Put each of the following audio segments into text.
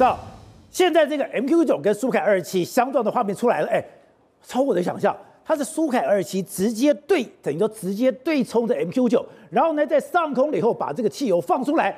到现在这个 MQ 九跟苏凯二七相撞的画面出来了，哎，超我的想象，它是苏凯二七直接对，等于说直接对冲的 MQ 九，然后呢在上空了以后把这个汽油放出来，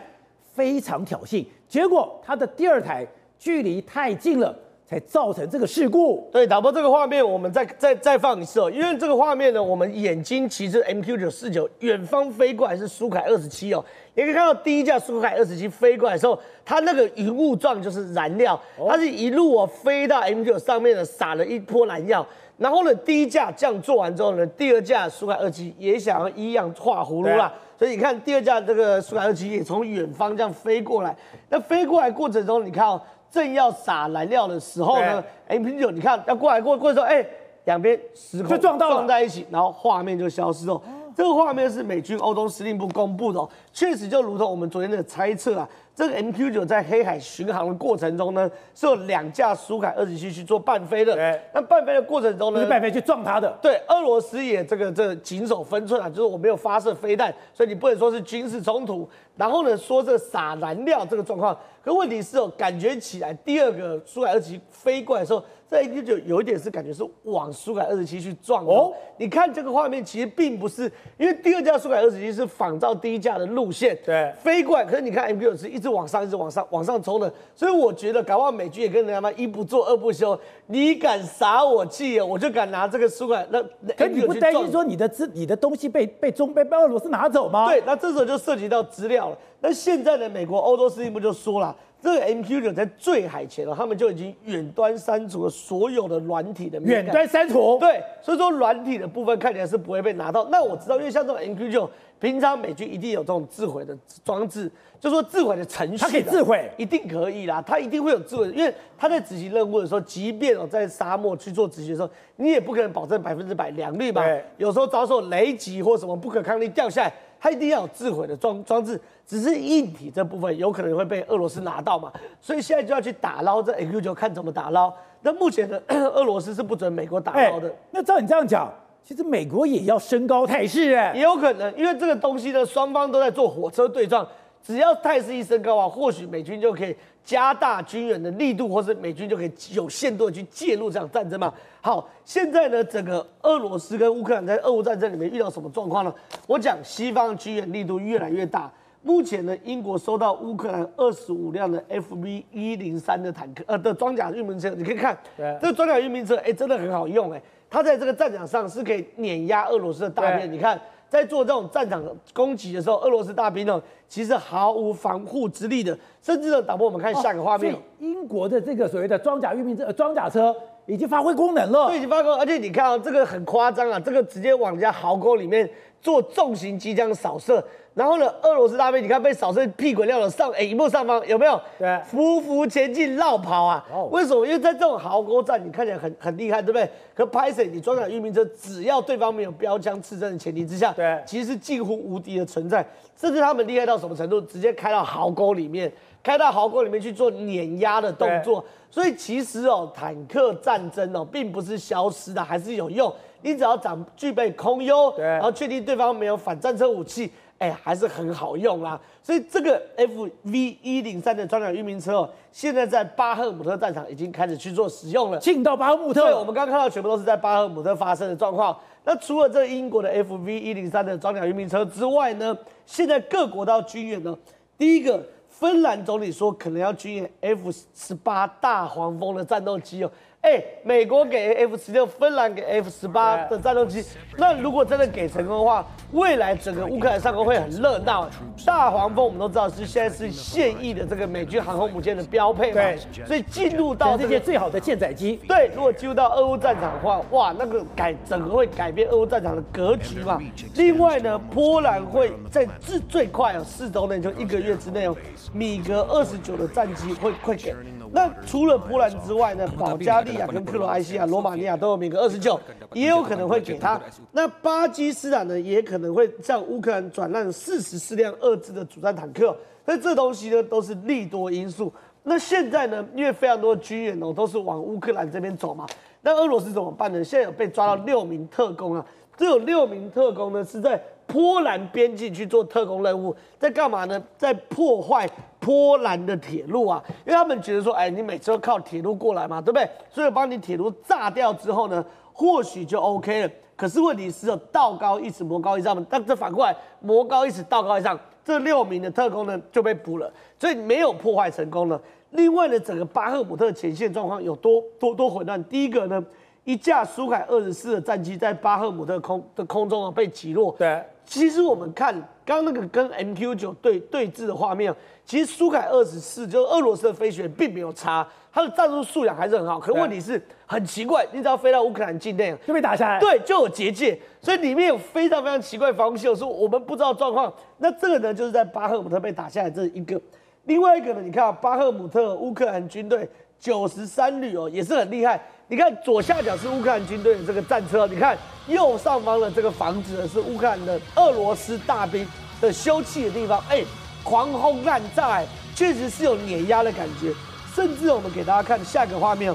非常挑衅，结果它的第二台距离太近了。才造成这个事故。对，导播这个画面，我们再再再放一次哦。因为这个画面呢，我们眼睛其实 MQ 九四九远方飞过来是苏凯二十七哦。你可以看到第一架苏凯二十七飞过来的时候，它那个云雾状就是燃料，它是一路哦飞到 MQ 九上面的撒了一波燃料。然后呢，第一架这样做完之后呢，第二架苏凯二七也想要一样画葫芦啦。所以你看第二架这个苏凯二七也从远方这样飞过来。那飞过来过程中，你看哦。正要撒燃料的时候呢，MQ 九你看要过来过过的时候，哎，两边时空就撞到撞在一起，然后画面就消失了。这个画面是美军欧东司令部公布的，确实就如同我们昨天的猜测啊。这个 MQ 九在黑海巡航的过程中呢，是有两架苏凯二十七去做伴飞的。那伴飞的过程中呢，是伴飞去撞它的。对，俄罗斯也这个这个谨守分寸啊，就是我没有发射飞弹，所以你不能说是军事冲突。然后呢，说这撒燃料这个状况，可问题是哦，感觉起来第二个苏凯二十七飞过来的时候。这 MQ 九有一点是感觉是往苏凯二十七去撞哦。你看这个画面，其实并不是，因为第二架苏凯二十七是仿照第一架的路线，对，飞过来。可是你看 MQ 九是一直往上，一直往上，往上冲的。所以我觉得，搞不好美军也跟人家妈一不做二不休。你敢撒我气，我就敢拿这个苏凯那。可你不担心说你的资、你的东西被被中被被俄罗斯拿走吗？对，那这时候就涉及到资料了。那现在的美国欧洲司令部就说了。这个 MQ 九在坠海前了，他们就已经远端删除了所有的软体的。远端删除。对，所以说软体的部分看起来是不会被拿到。那我知道，因为像这种 MQ 九，平常美军一定有这种自毁的装置，就说自毁的程序，它可以自毁，一定可以啦，它一定会有自毁，因为他在执行任务的时候，即便哦在沙漠去做执行的时候，你也不可能保证百分之百良率吧？有时候遭受雷击或什么不可抗力掉下来。它一定要有自毁的装装置，只是硬体这部分有可能会被俄罗斯拿到嘛，所以现在就要去打捞这 AQ 九，看怎么打捞。那目前的 俄罗斯是不准美国打捞的。欸，那照你这样讲，其实美国也要升高态势哎，也有可能，因为这个东西呢，双方都在做火车对撞，只要态势一升高啊，或许美军就可以。加大军援的力度，或是美军就可以有限度的去介入这场战争嘛？好，现在呢，整个俄罗斯跟乌克兰在俄乌战争里面遇到什么状况呢？我讲西方军援力度越来越大。目前呢，英国收到乌克兰二十五辆的 FV 一零三的坦克，呃的装甲运兵车，你可以看，对这个装甲运兵车，哎、欸，真的很好用，哎，它在这个战场上是可以碾压俄罗斯的大片，你看。在做这种战场攻击的时候，俄罗斯大兵呢，其实毫无防护之力的，甚至呢，导播我们看下个画面，英国的这个所谓的装甲运兵车、装甲车已经发挥功能了，对，已经发挥，而且你看啊，这个很夸张啊，这个直接往人家壕沟里面做重型机枪扫射。然后呢，俄罗斯大兵你看被扫射屁滚尿流上，哎，一幕上方有没有？对，匍匐前进绕跑啊！哦，为什么？因为在这种壕沟战，你看起来很很厉害，对不对？可拍摄？你装甲运兵车，只要对方没有标枪刺针的前提之下，对，其实是近乎无敌的存在。甚至他们厉害到什么程度？直接开到壕沟里面，开到壕沟里面去做碾压的动作。所以其实哦，坦克战争哦，并不是消失的，还是有用。你只要掌具备空优，对，然后确定对方没有反战车武器。哎，还是很好用啦，所以这个 F V 一零三的装甲运兵车哦，现在在巴赫姆特战场已经开始去做使用了。进到巴赫姆特，对，我们刚刚看到全部都是在巴赫姆特发生的状况。那除了这英国的 F V 一零三的装甲运兵车之外呢，现在各国都要军演呢。第一个，芬兰总理说可能要军演 F 十八大黄蜂的战斗机哦。哎，美国给 F 十六，芬兰给 F 十八的战斗机，那如果真的给成功的话，未来整个乌克兰上空会很热闹。大黄蜂我们都知道是现在是现役的这个美军航空母舰的标配嘛，对，所以进入到这些最好的舰载机。对，如果进入到俄乌战场的话，哇，那个改整个会改变俄乌战场的格局嘛。另外呢，波兰会在最最快哦，四周内就一个月之内哦，米格二十九的战机会会给。那除了波兰之外呢，保加利亚跟克罗埃西亚、罗马尼亚都有米格二十九，也有可能会给他。那巴基斯坦呢，也可能会向乌克兰转让四十四辆俄制的主战坦克。那这东西呢，都是利多因素。那现在呢，因为非常多的军援哦，都是往乌克兰这边走嘛。那俄罗斯怎么办呢？现在有被抓到六名特工啊，这有六名特工呢，是在波兰边境去做特工任务，在干嘛呢？在破坏。波兰的铁路啊，因为他们觉得说，哎，你每次都靠铁路过来嘛，对不对？所以把你铁路炸掉之后呢，或许就 OK 了。可是问题是有，道高一尺，魔高一丈嘛，但这反过来，魔高一尺，道高一丈，这六名的特工呢就被捕了，所以没有破坏成功了。另外呢，整个巴赫姆特前线状况有多多多混乱。第一个呢，一架苏凯二十四的战机在巴赫姆特空的空中啊被击落。对，其实我们看刚刚那个跟 MQ 九对对峙的画面，其实苏凯二十四就是俄罗斯的飞行员并没有差，他的战术素养还是很好。可问题是很奇怪，你只要飞到乌克兰境内就被打下来，对，就有结界，所以里面有非常非常奇怪防空系统，是我们不知道状况。那这个呢，就是在巴赫姆特被打下来这一个。另外一个呢，你看啊巴赫姆特乌克兰军队九十三旅哦，也是很厉害。你看左下角是乌克兰军队的这个战车，你看右上方的这个房子呢是乌克兰的俄罗斯大兵的休憩的地方。哎，狂轰滥炸，确实是有碾压的感觉。甚至我们给大家看下一个画面，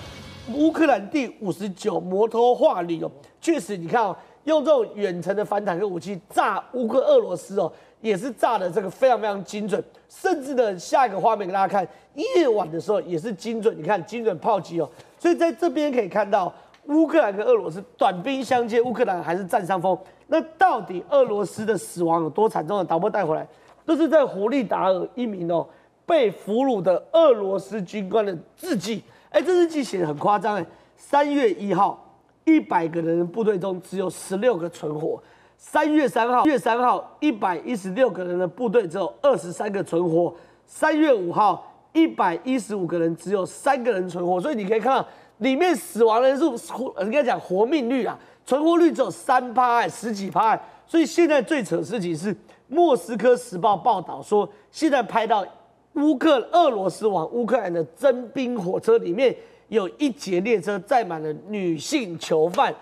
乌克兰第五十九摩托化旅哦，确实你看哦，用这种远程的反坦克武器炸乌克俄罗斯哦。也是炸的这个非常非常精准，甚至呢，下一个画面给大家看，夜晚的时候也是精准。你看精准炮击哦，所以在这边可以看到乌克兰跟俄罗斯短兵相接，乌克兰还是占上风。那到底俄罗斯的死亡有多惨重的？导播带回来，都是在胡利达尔一名哦被俘虏的俄罗斯军官的日记。哎，这日记写的很夸张哎，三月一号，一百个人的部队中只有十六个存活。三月三号，月三号，一百一十六个人的部队只有二十三个存活。三月五号，一百一十五个人只有三个人存活。所以你可以看到里面死亡人数，应该讲活命率啊，存活率只有三趴，十几趴。所以现在最扯的事情是，莫斯科时报报道说，现在拍到乌克俄罗斯往乌克兰的征兵火车里面有一节列车载满了女性囚犯。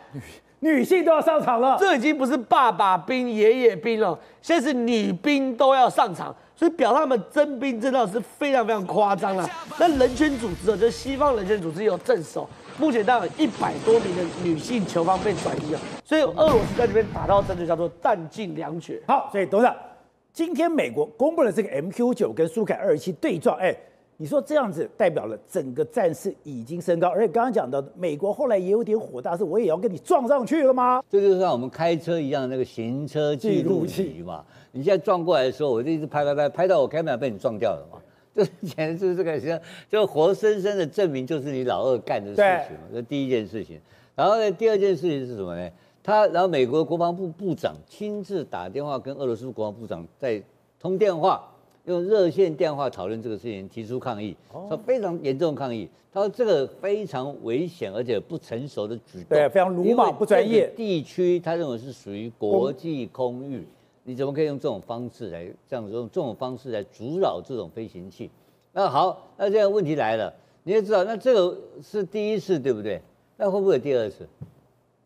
女性都要上场了，这已经不是爸爸兵、爷爷兵了，现在是女兵都要上场，所以表他们征兵征到是非常非常夸张了。那人权组织啊，就是西方人权组织有证实，目前大概有一百多名的女性囚犯被转移了，所以俄罗斯在这边打到真的叫做弹尽粮绝。好，所以董事长，今天美国公布了这个 MQ 九跟苏凯二十七对撞，哎。你说这样子代表了整个战事已经升高，而且刚刚讲到美国后来也有点火大，是我也要跟你撞上去了吗？这就是像我们开车一样那个行车记录器嘛。你现在撞过来的时候，我就一直拍拍拍，拍到我开门被你撞掉了嘛。这简直就是这个，像就活生生的证明就是你老二干的事情嘛。这第一件事情。然后呢，第二件事情是什么呢？他然后美国国防部部长亲自打电话跟俄罗斯国防部长在通电话。用热线电话讨论这个事情，提出抗议，说非常严重抗议。他说这个非常危险而且不成熟的举动，对，非常鲁莽不专业。地区他认为是属于国际空域，你怎么可以用这种方式来这样子用这种方式来阻扰这种飞行器？那好，那这样问题来了，你也知道，那这个是第一次，对不对？那会不会有第二次？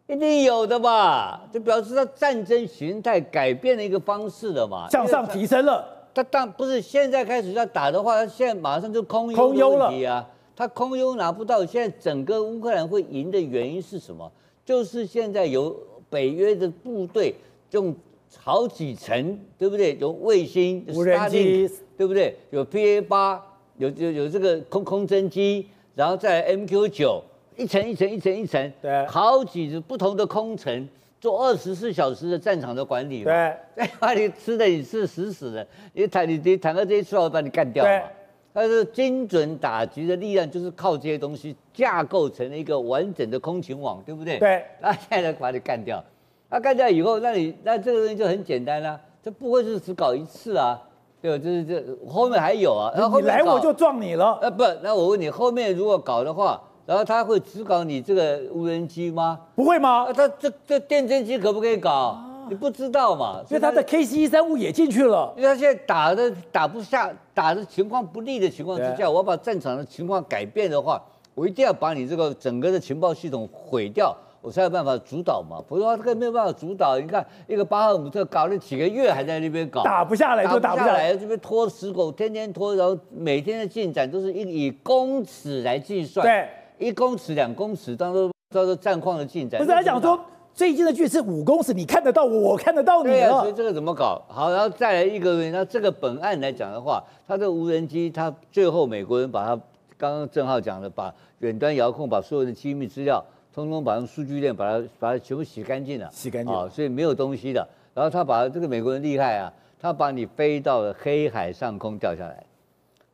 一定有的吧？就表示他战争形态改变了一个方式了嘛，向上提升了。他当不是现在开始要打的话，他现在马上就空优的问题啊！他空优拿不到，现在整个乌克兰会赢的原因是什么？就是现在有北约的部队用好几层，对不对？有卫星、无人机，对不对？有 PA 八，有有有这个空空侦机，然后再 MQ 九，一层一层一层一层，对，好几不同的空层。做二十四小时的战场的管理嘛，对，在把你吃的你是死死的，你坦你你坦克这一出来我把你干掉嘛。但是精准打击的力量就是靠这些东西架构成了一个完整的空情网，对不对？对，那现在把你干掉，那干掉以后，那你那这个东西就很简单啦、啊，这不会是只搞一次啊，对吧？就是这后面还有啊，然后你来我就撞你了，呃不，那我问你后面如果搞的话。然后他会只搞你这个无人机吗？不会吗？啊、他这这电侦机可不可以搞？啊、你不知道嘛？所以他的 KC 135也进去了。因为他现在打的打不下，打的情况不利的情况之下，我要把战场的情况改变的话，我一定要把你这个整个的情报系统毁掉，我才有办法主导嘛。不然的话，这个没有办法主导。你看一个巴赫姆特搞了几个月还在那边搞，打不下来就打不下来，这边拖死狗，天天拖，然后每天的进展都是以以公尺来计算。对。一公尺、两公尺，当做当做战况的进展。不是他讲说，最近的距离是五公尺，你看得到我，我看得到你对啊，所以这个怎么搞？好，然后再来一个，那这个本案来讲的话，它的无人机，它最后美国人把它刚刚正浩讲的，把远端遥控，把所有的机密资料，通通把用数据链把它把它全部洗干净了，洗干净啊，所以没有东西的。然后他把这个美国人厉害啊，他把你飞到了黑海上空掉下来。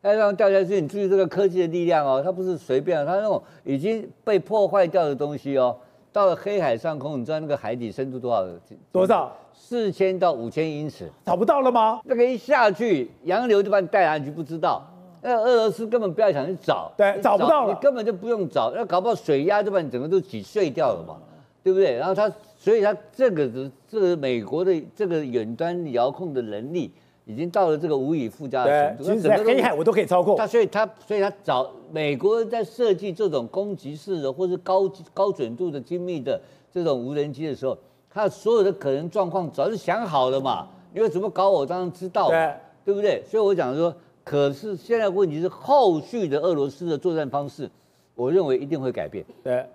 那让掉下去，你注意这个科技的力量哦，它不是随便，它那种已经被破坏掉的东西哦，到了黑海上空，你知道那个海底深度多少？多少？四千到五千英尺，找不到了吗？那个一下去，洋流就把你带下去，不知道。那俄罗斯根本不要想去找，对，找，找不到了，你根本就不用找，那搞不好水压就把你整个都挤碎掉了嘛，对不对？然后它，所以它这个的这个美国的这个远端遥控的能力。已经到了这个无以复加的程度。其实在黑海我都可以操控。他所以他所以他找美国人在设计这种攻击式的或是高高准度的精密的这种无人机的时候，他所有的可能状况早就想好了嘛。因为怎么搞我当然知道，对对不对？所以我讲说，可是现在问题是后续的俄罗斯的作战方式，我认为一定会改变。对，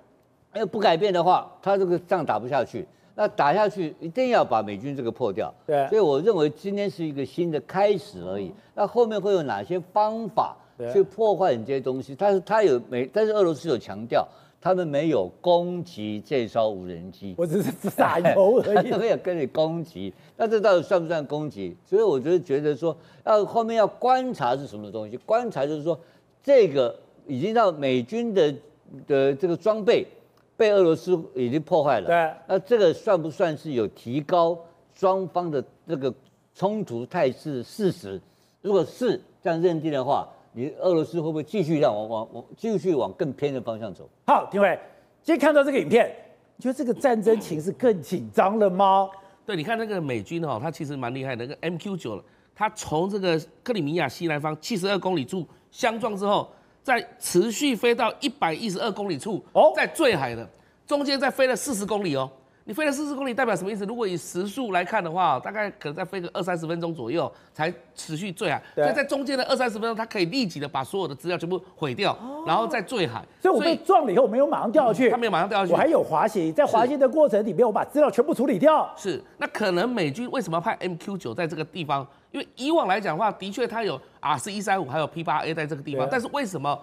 因为不改变的话，他这个仗打不下去。那打下去一定要把美军这个破掉，对，所以我认为今天是一个新的开始而已。那后面会有哪些方法去破坏你这些东西？但是他有美，但是俄罗斯有强调，他们没有攻击这艘无人机，我只是撒油而已，没有跟你攻击。那这到底算不算攻击？所以我觉得觉得说，要后面要观察是什么东西？观察就是说，这个已经让美军的的这个装备。被俄罗斯已经破坏了，对，那这个算不算是有提高双方的这个冲突态势的事实？如果是这样认定的话，你俄罗斯会不会继续让往往往继续往更偏的方向走？好，廷辉，今天看到这个影片，你觉得这个战争情势更紧张了吗？对，你看那个美军哈，他其实蛮厉害的，那个 MQ 九，他从这个克里米亚西南方七十二公里处相撞之后。在持续飞到一百一十二公里处，哦，在坠海的中间再飞了四十公里哦。你飞了四十公里代表什么意思？如果以时速来看的话，大概可能再飞个二三十分钟左右才持续坠海。所以在中间的二三十分钟，它可以立即的把所有的资料全部毁掉，然后再坠海。所以我被撞了以后，我没有马上掉下去，他没有马上掉下去，我还有滑行，在滑行的过程里面，我把资料全部处理掉。是，那可能美军为什么要派 MQ 九在这个地方？因为以往来讲的话，的确它有 R 四一三五还有 P 八 A 在这个地方，但是为什么？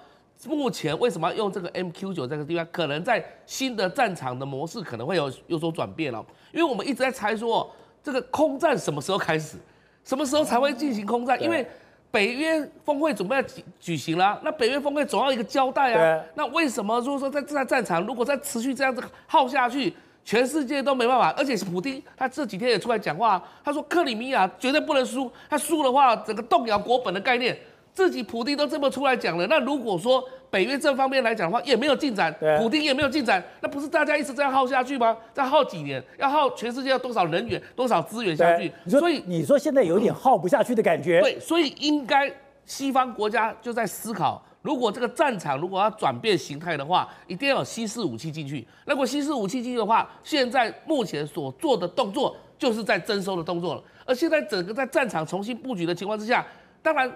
目前为什么要用这个 MQ 九这个地方？可能在新的战场的模式可能会有有所转变了，因为我们一直在猜说，这个空战什么时候开始，什么时候才会进行空战？因为北约峰会准备要举举行了，那北约峰会总要一个交代啊。那为什么如果说在这战场如果再持续这样子耗下去，全世界都没办法？而且是普丁，他这几天也出来讲话，他说克里米亚绝对不能输，他输的话整个动摇国本的概念。自己普丁都这么出来讲了，那如果说北约这方面来讲的话，也没有进展，普丁也没有进展，那不是大家一直这样耗下去吗？再耗几年，要耗全世界要多少人员、多少资源下去？所以你说现在有点耗不下去的感觉。对，所以应该西方国家就在思考，如果这个战场如果要转变形态的话，一定要有西式武器进去。如果西式武器进去的话，现在目前所做的动作就是在征收的动作了。而现在整个在战场重新布局的情况之下，当然。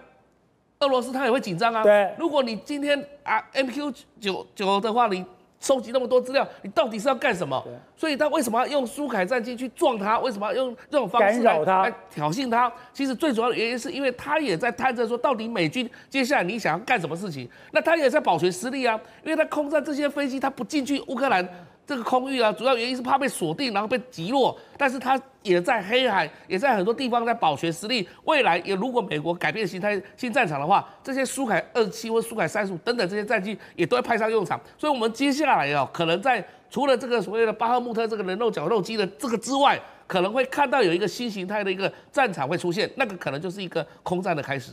俄罗斯他也会紧张啊。对，如果你今天啊 MQ 九九的话，你收集那么多资料，你到底是要干什么？所以他为什么要用苏凯战机去撞他？为什么要用这种方式来挑衅他？其实最主要的原因是因为他也在探测说，到底美军接下来你想要干什么事情？那他也在保全实力啊，因为他空战这些飞机，他不进去乌克兰。这个空域啊，主要原因是怕被锁定，然后被击落。但是它也在黑海，也在很多地方在保全实力。未来也如果美国改变形态、新战场的话，这些苏凯二十七或苏凯三十五等等这些战机也都会派上用场。所以，我们接下来啊，可能在除了这个所谓的巴赫穆特这个人肉绞肉机的这个之外，可能会看到有一个新形态的一个战场会出现，那个可能就是一个空战的开始。